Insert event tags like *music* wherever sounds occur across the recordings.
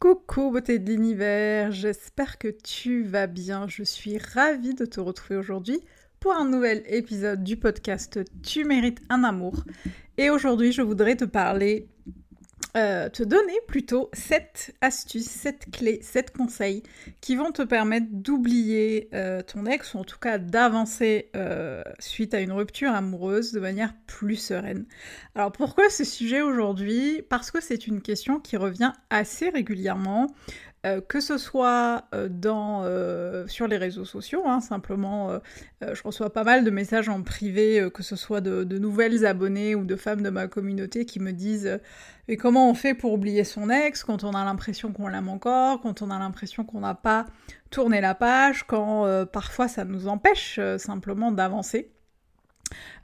Coucou beauté de l'univers, j'espère que tu vas bien. Je suis ravie de te retrouver aujourd'hui pour un nouvel épisode du podcast Tu mérites un amour. Et aujourd'hui, je voudrais te parler euh, te donner plutôt 7 astuces, 7 clés, 7 conseils qui vont te permettre d'oublier euh, ton ex ou en tout cas d'avancer euh, suite à une rupture amoureuse de manière plus sereine. Alors pourquoi ce sujet aujourd'hui? Parce que c'est une question qui revient assez régulièrement. Euh, que ce soit euh, euh, sur les réseaux sociaux, hein, simplement, je reçois pas mal de messages en privé, que ce soit de, nouvelles abonnées ou de femmes de ma communauté qui me disent Mais comment on fait pour oublier son ex quand on a l'impression qu'on l'aime encore, quand on a l'impression qu'on n'a pas tourné la page, quand parfois ça nous empêche simplement d'avancer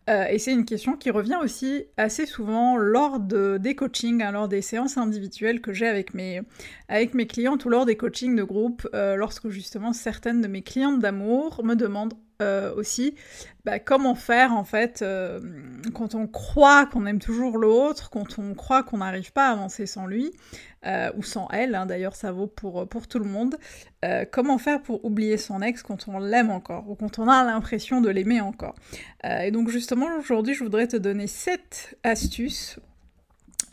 euh, et c'est une question qui revient aussi assez souvent lors de, des coachings, hein, lors des séances individuelles que j'ai avec mes, avec clientes ou lors des coachings de groupe, euh, lorsque justement certaines de mes clientes d'amour me demandent euh, aussi bah, comment faire en fait quand on croit qu'on aime toujours l'autre, quand on croit qu'on n'arrive pas à avancer sans lui, euh, ou sans elle, hein, d'ailleurs ça vaut pour, tout le monde. Euh, comment faire pour oublier son ex quand on l'aime encore, ou quand on a l'impression de l'aimer encore. Euh, et donc justement aujourd'hui je voudrais te donner 7 astuces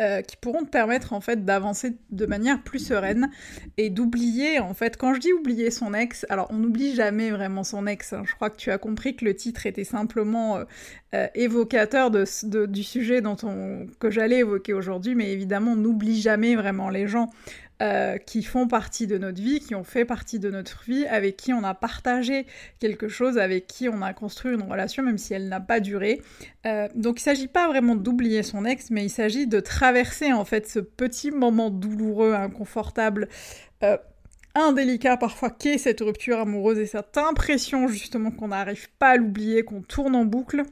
euh, qui pourront te permettre en fait d'avancer de manière plus sereine et d'oublier en fait quand je dis oublier son ex alors on n'oublie jamais vraiment son ex hein. je crois que tu as compris que le titre était simplement euh, euh, évocateur du sujet que j'allais évoquer aujourd'hui mais évidemment on n'oublie jamais vraiment les gens euh, qui font partie de notre vie, qui ont fait partie de notre vie, avec qui on a partagé quelque chose, avec qui on a construit une relation, même si elle n'a pas duré. Euh, donc il ne s'agit pas vraiment d'oublier son ex, mais il s'agit de traverser en fait ce petit moment douloureux, inconfortable. Euh, indélicat parfois qu'est cette rupture amoureuse et cette impression justement qu'on n'arrive pas à l'oublier, qu'on tourne en boucle.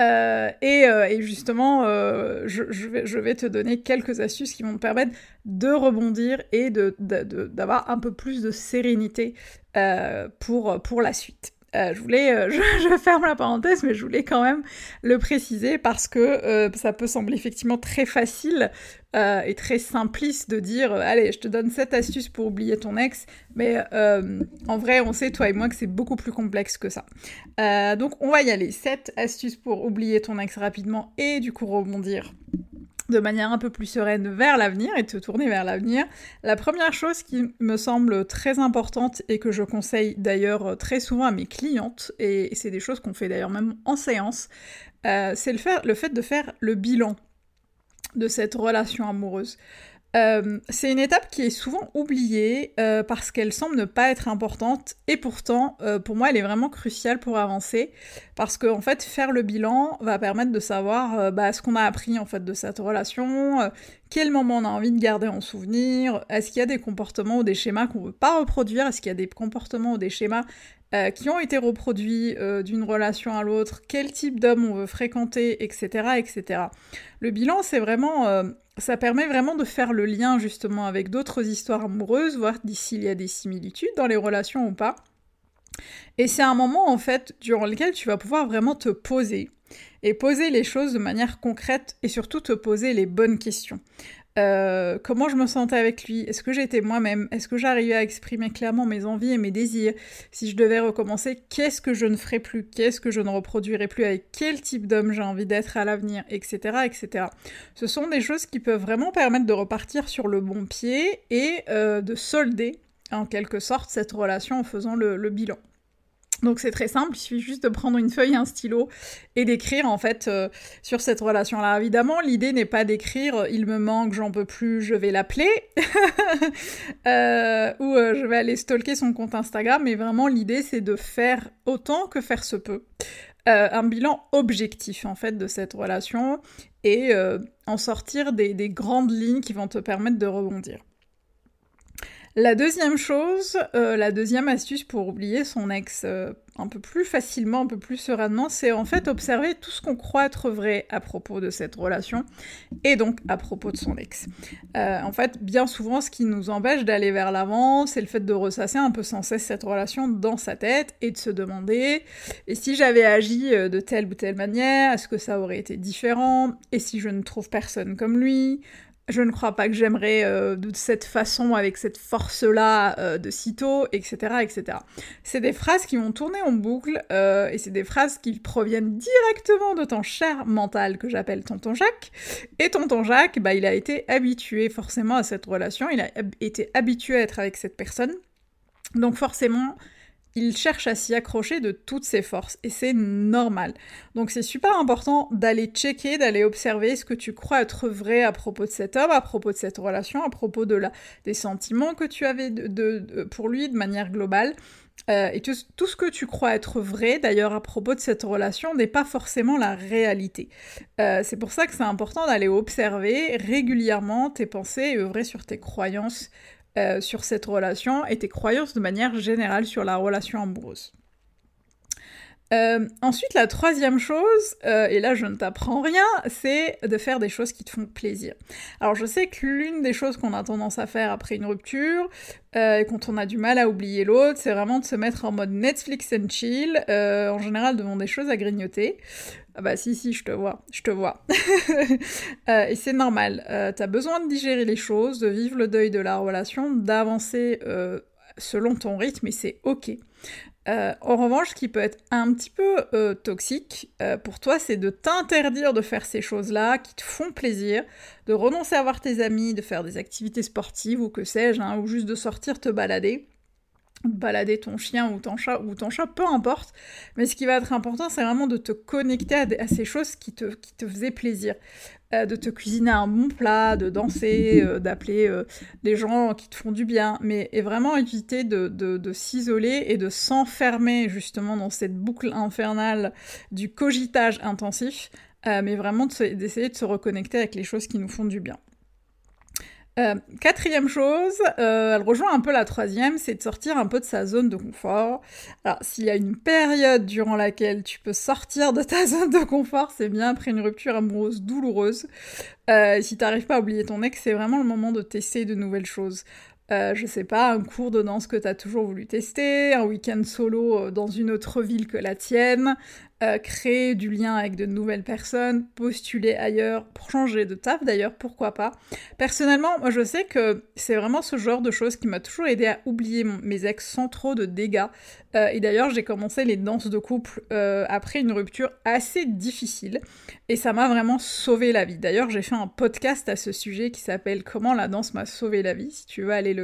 Euh, euh, et, justement, euh, je, vais, te donner quelques astuces qui vont te permettre de rebondir et d'avoir un peu plus de sérénité pour, pour la suite. Euh, je voulais, euh, *laughs* je, ferme la parenthèse, mais je voulais quand même le préciser parce que euh, ça peut sembler effectivement très facile et très simpliste de dire allez, je te donne cette astuce pour oublier ton ex, mais en vrai, on sait toi et moi que c'est beaucoup plus complexe que ça. donc on va y aller. 7 astuces pour oublier ton ex rapidement et du coup rebondir de manière un peu plus sereine vers l'avenir et de se tourner vers l'avenir. La première chose qui me semble très importante et que je conseille d'ailleurs très souvent à mes clientes, et c'est des choses qu'on fait d'ailleurs même en séance, euh, c'est le, le fait de faire le bilan de cette relation amoureuse. Euh, c'est une étape qui est souvent oubliée euh, parce qu'elle semble ne pas être importante et pourtant, euh, pour moi, elle est vraiment cruciale pour avancer parce qu'en en fait, faire le bilan va permettre de savoir bah, ce qu'on a appris en fait de cette relation, quel moment on a envie de garder en souvenir, est-ce qu'il y a des comportements ou des schémas qu'on ne veut pas reproduire, est-ce qu'il y a des comportements ou des schémas qui ont été reproduits d'une relation à l'autre, quel type d'homme on veut fréquenter, etc., etc. Le bilan, c'est vraiment ça permet vraiment de faire le lien justement avec d'autres histoires amoureuses, voir s'il y a des similitudes dans les relations ou pas. Et c'est un moment en fait durant lequel tu vas pouvoir vraiment te poser et poser les choses de manière concrète et surtout te poser les bonnes questions. Euh, comment je me sentais avec lui, est-ce que j'étais moi-même, est-ce que j'arrivais à exprimer clairement mes envies et mes désirs, si je devais recommencer, qu'est-ce que je ne ferais plus, qu'est-ce que je ne reproduirais plus, avec quel type d'homme j'ai envie d'être à l'avenir, etc., etc. Ce sont des choses qui peuvent vraiment permettre de repartir sur le bon pied et euh, de solder en quelque sorte cette relation en faisant le bilan. Donc c'est très simple, il suffit juste de prendre une feuille un stylo et d'écrire en fait euh, sur cette relation-là. Évidemment, l'idée n'est pas d'écrire euh, il me manque, j'en peux plus, je vais l'appeler *laughs* euh, ou je vais aller stalker son compte Instagram, mais vraiment l'idée c'est de faire autant que faire se peut. un bilan objectif en fait de cette relation et en sortir des grandes lignes qui vont te permettre de rebondir. La deuxième chose, euh, la deuxième astuce pour oublier son ex euh, un peu plus facilement, un peu plus sereinement, c'est en fait observer tout ce qu'on croit être vrai à propos de cette relation et donc à propos de son ex. Euh, en fait, bien souvent, ce qui nous empêche d'aller vers l'avant, c'est le fait de ressasser un peu sans cesse cette relation dans sa tête et de se demander et si j'avais agi de telle ou telle manière, est-ce que ça aurait été différent? Et si je ne trouve personne comme lui? Je ne crois pas que j'aimerais euh, de cette façon, avec cette force-là euh, de sitôt, etc., etc. C'est des phrases qui vont tourner en boucle, euh, et c'est des phrases qui proviennent directement de ton cher mental que j'appelle Tonton Jacques. Et Tonton Jacques, bah, il a été habitué forcément à cette relation, il a été habitué à être avec cette personne. Donc forcément, il cherche à s'y accrocher de toutes ses forces et c'est normal. Donc c'est super important d'aller checker, d'aller observer ce que tu crois être vrai à propos de cet homme, à propos de cette relation, à propos de la, des sentiments que tu avais de, pour lui de manière globale. Euh, et tout, ce que tu crois être vrai, d'ailleurs, à propos de cette relation, n'est pas forcément la réalité. Euh, c'est pour ça que c'est important d'aller observer régulièrement tes pensées et œuvrer sur tes croyances euh, sur cette relation et tes croyances de manière générale sur la relation amoureuse. Euh, ensuite, la troisième chose, euh, et là je ne t'apprends rien, c'est de faire des choses qui te font plaisir. Alors je sais que l'une des choses qu'on a tendance à faire après une rupture, et quand on a du mal à oublier l'autre, c'est vraiment de se mettre en mode Netflix and chill, en général devant des choses à grignoter. Ah bah si, si, je te vois, je te vois. *laughs* Euh, et c'est normal, euh, t'as besoin de digérer les choses, de vivre le deuil de la relation, d'avancer euh, selon ton rythme, et c'est ok. En revanche, ce qui peut être un petit peu toxique pour toi, c'est de t'interdire de faire ces choses-là qui te font plaisir, de renoncer à voir tes amis, de faire des activités sportives ou que sais-je, hein, ou juste de sortir te balader balader ton chien ou ton chat ou ton chat, peu importe. Mais ce qui va être important, c'est vraiment de te connecter à, ces choses qui te, qui te faisaient plaisir. Euh, de te cuisiner un bon plat, de danser, euh, d'appeler euh, des gens qui te font du bien, mais et vraiment éviter de, de s'isoler et de s'enfermer justement dans cette boucle infernale du cogitage intensif, mais vraiment d'essayer de se reconnecter avec les choses qui nous font du bien. Euh, quatrième chose, euh, elle rejoint un peu la troisième, c'est de sortir un peu de sa zone de confort. Alors, s'il y a une période durant laquelle tu peux sortir de ta *laughs* zone de confort, c'est bien après une rupture amoureuse douloureuse. Euh, si t'arrives pas à oublier ton ex, c'est vraiment le moment de tester de nouvelles choses. Euh, je sais pas, un cours de danse que tu as toujours voulu tester, un week-end solo euh, dans une autre ville que la tienne, euh, créer du lien avec de nouvelles personnes, postuler ailleurs, pour changer de taf d'ailleurs, pourquoi pas. Personnellement, moi je sais que c'est vraiment ce genre de choses qui m'a toujours aidé à oublier mes ex sans trop de dégâts. et d'ailleurs, j'ai commencé les danses de couple après une rupture assez difficile, et ça m'a vraiment sauvé la vie. D'ailleurs, j'ai fait un podcast à ce sujet qui s'appelle Comment la danse m'a sauvé la vie, si tu veux aller le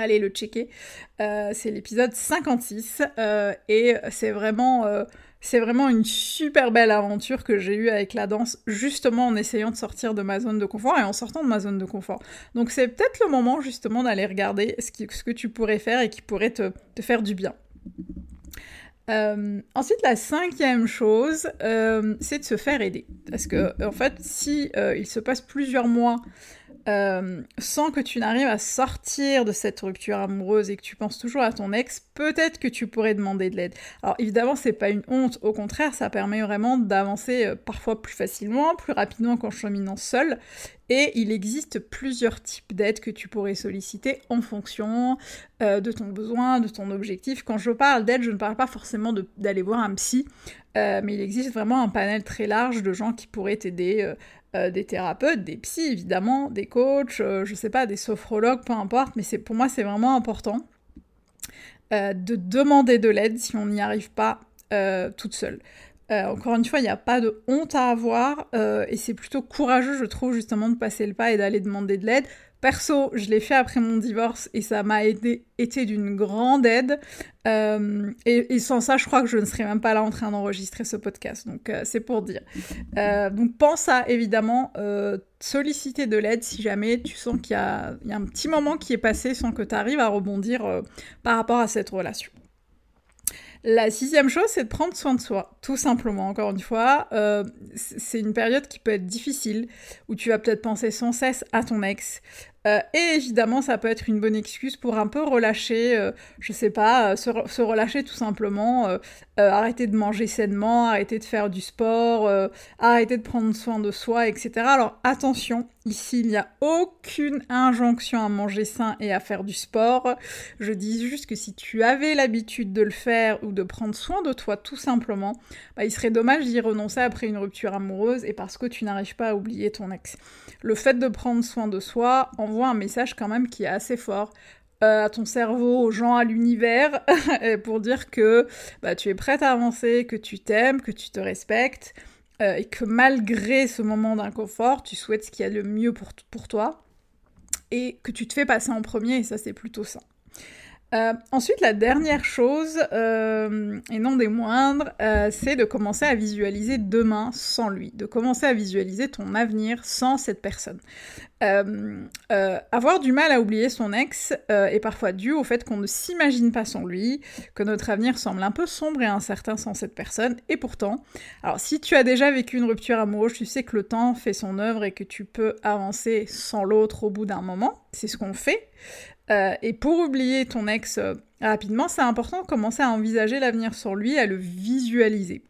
allez le checker. Euh, c'est l'épisode 56 euh, et c'est vraiment, euh, vraiment une super belle aventure que j'ai eue avec la danse, justement en essayant de sortir de ma zone de confort et en sortant de ma zone de confort. Donc c'est peut-être le moment justement d'aller regarder ce, que tu pourrais faire et qui pourrait te, te faire du bien. ensuite, la cinquième chose, c'est de se faire aider. Parce que, en fait, si il se passe plusieurs mois euh, sans que tu n'arrives à sortir de cette rupture amoureuse et que tu penses toujours à ton ex, peut-être que tu pourrais demander de l'aide. Alors évidemment, c'est pas une honte, au contraire, ça permet vraiment d'avancer euh, parfois plus facilement, plus rapidement qu'en cheminant seul. Et il existe plusieurs types d'aides que tu pourrais solliciter en fonction euh, de ton besoin, de ton objectif. Quand je parle d'aide, je ne parle pas forcément d'aller voir un psy, mais il existe vraiment un panel très large de gens qui pourraient t'aider euh, des thérapeutes, des psys évidemment, des coachs, euh, je sais pas, des sophrologues, peu importe, mais pour moi c'est vraiment important euh, de demander de l'aide si on n'y arrive pas toute seule. Encore une fois, il n'y a pas de honte à avoir et c'est plutôt courageux, je trouve, justement, de passer le pas et d'aller demander de l'aide. Perso, je l'ai fait après mon divorce et ça m'a été d'une grande aide. Euh, et, sans ça, je crois que je ne serais même pas là en train d'enregistrer ce podcast. Donc, euh, c'est pour dire. Euh, donc, pense à évidemment solliciter de l'aide si jamais tu sens qu'il y, y, a un petit moment qui est passé sans que tu arrives à rebondir par rapport à cette relation. La sixième chose, c'est de prendre soin de soi, tout simplement. Encore une fois, euh, c'est une période qui peut être difficile, où tu vas peut-être penser sans cesse à ton ex. Euh, et évidemment, ça peut être une bonne excuse pour un peu relâcher, euh, je sais pas, se, se, relâcher tout simplement, arrêter de manger sainement, arrêter de faire du sport, arrêter de prendre soin de soi, etc. Alors attention, Ici, il n'y a aucune injonction à manger sain et à faire du sport. Je dis juste que si tu avais l'habitude de le faire ou de prendre soin de toi tout simplement, bah, il serait dommage d'y renoncer après une rupture amoureuse et parce que tu n'arrives pas à oublier ton ex. Le fait de prendre soin de soi envoie un message quand même qui est assez fort euh, à ton cerveau, aux gens, à l'univers, *laughs* pour dire que bah, tu es prête à avancer, que tu t'aimes, que tu te respectes, euh, et que malgré ce moment d'inconfort, tu souhaites ce qui est le mieux pour, pour toi et que tu te fais passer en premier, et ça c'est plutôt ça. Euh, ensuite, la dernière chose, euh, et non des moindres, euh, c'est de commencer à visualiser demain sans lui, de commencer à visualiser ton avenir sans cette personne. avoir du mal à oublier son ex est parfois dû au fait qu'on ne s'imagine pas sans lui, que notre avenir semble un peu sombre et incertain sans cette personne, et pourtant, alors si tu as déjà vécu une rupture amoureuse, tu sais que le temps fait son œuvre et que tu peux avancer sans l'autre au bout d'un moment, c'est ce qu'on fait. Euh, et pour oublier ton ex euh, rapidement, c'est important de commencer à envisager l'avenir sur lui, à le visualiser.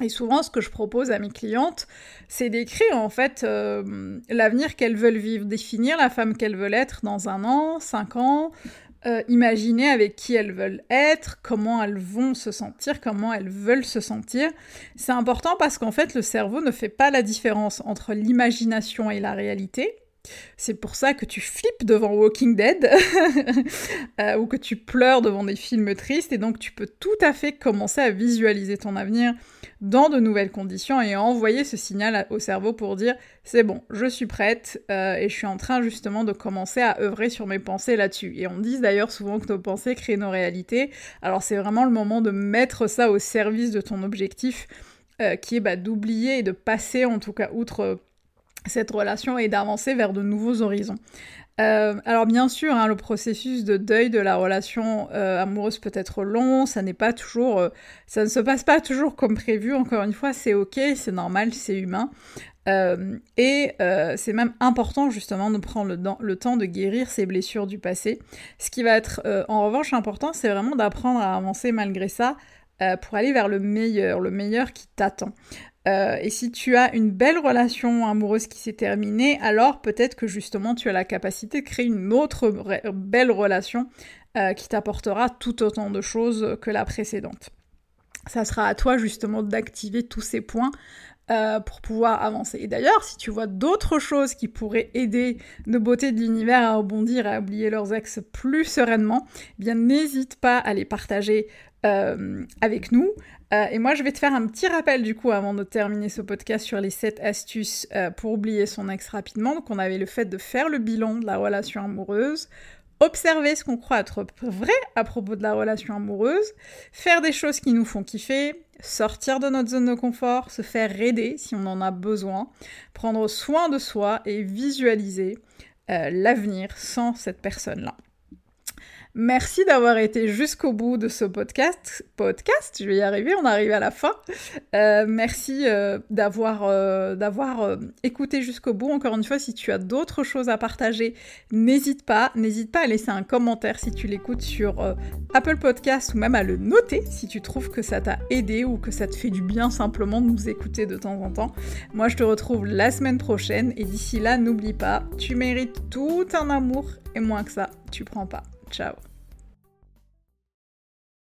Et souvent, ce que je propose à mes clientes, c'est d'écrire en fait euh, l'avenir qu'elles veulent vivre, définir la femme qu'elles veulent être dans un an, cinq ans, imaginer avec qui elles veulent être, comment elles vont se sentir, comment elles veulent se sentir. C'est important parce qu'en fait, le cerveau ne fait pas la différence entre l'imagination et la réalité. C'est pour ça que tu flippes devant Walking Dead *laughs* euh, ou que tu pleures devant des films tristes et donc tu peux tout à fait commencer à visualiser ton avenir dans de nouvelles conditions et envoyer ce signal au cerveau pour dire c'est bon, je suis prête euh, et je suis en train justement de commencer à œuvrer sur mes pensées là-dessus. Et on dit d'ailleurs souvent que nos pensées créent nos réalités. Alors c'est vraiment le moment de mettre ça au service de ton objectif euh, qui est bah, d'oublier et de passer en tout cas outre cette relation et d'avancer vers de nouveaux horizons. Euh, alors bien sûr, hein, le processus de deuil de la relation euh, amoureuse peut être long, ça n'est pas toujours, euh, ça ne se passe pas toujours comme prévu. Encore une fois, c'est ok, c'est normal, c'est humain, et c'est même important justement de prendre le, le, temps de guérir ces blessures du passé. Ce qui va être en revanche important, c'est vraiment d'apprendre à avancer malgré ça pour aller vers le meilleur, le meilleur qui t'attend. Euh, et si tu as une belle relation amoureuse qui s'est terminée, alors peut-être que justement tu as la capacité de créer une autre belle relation euh, qui t'apportera tout autant de choses que la précédente. Ça sera à toi justement d'activer tous ces points euh, pour pouvoir avancer. Et d'ailleurs, si tu vois d'autres choses qui pourraient aider nos beautés de l'univers à rebondir, à oublier leurs ex plus sereinement, eh bien n'hésite pas à les partager avec nous. Euh, et moi, je vais te faire un petit rappel du coup avant de terminer ce podcast sur les 7 astuces euh, pour oublier son ex rapidement. Donc, on avait le fait de faire le bilan de la relation amoureuse, observer ce qu'on croit être vrai à propos de la relation amoureuse, faire des choses qui nous font kiffer, sortir de notre zone de confort, se faire aider si on en a besoin, prendre soin de soi et visualiser euh, l'avenir sans cette personne-là. Merci d'avoir été jusqu'au bout de ce podcast. Podcast, je vais y arriver, on arrive à la fin. Euh, merci euh, d'avoir euh, d'avoir écouté jusqu'au bout. Encore une fois, si tu as d'autres choses à partager, n'hésite pas, n'hésite pas à laisser un commentaire si tu l'écoutes sur Apple Podcast ou même à le noter si tu trouves que ça t'a aidé ou que ça te fait du bien simplement de nous écouter de temps en temps. Moi, je te retrouve la semaine prochaine et d'ici là, n'oublie pas, tu mérites tout un amour et moins que ça, tu prends pas. Ciao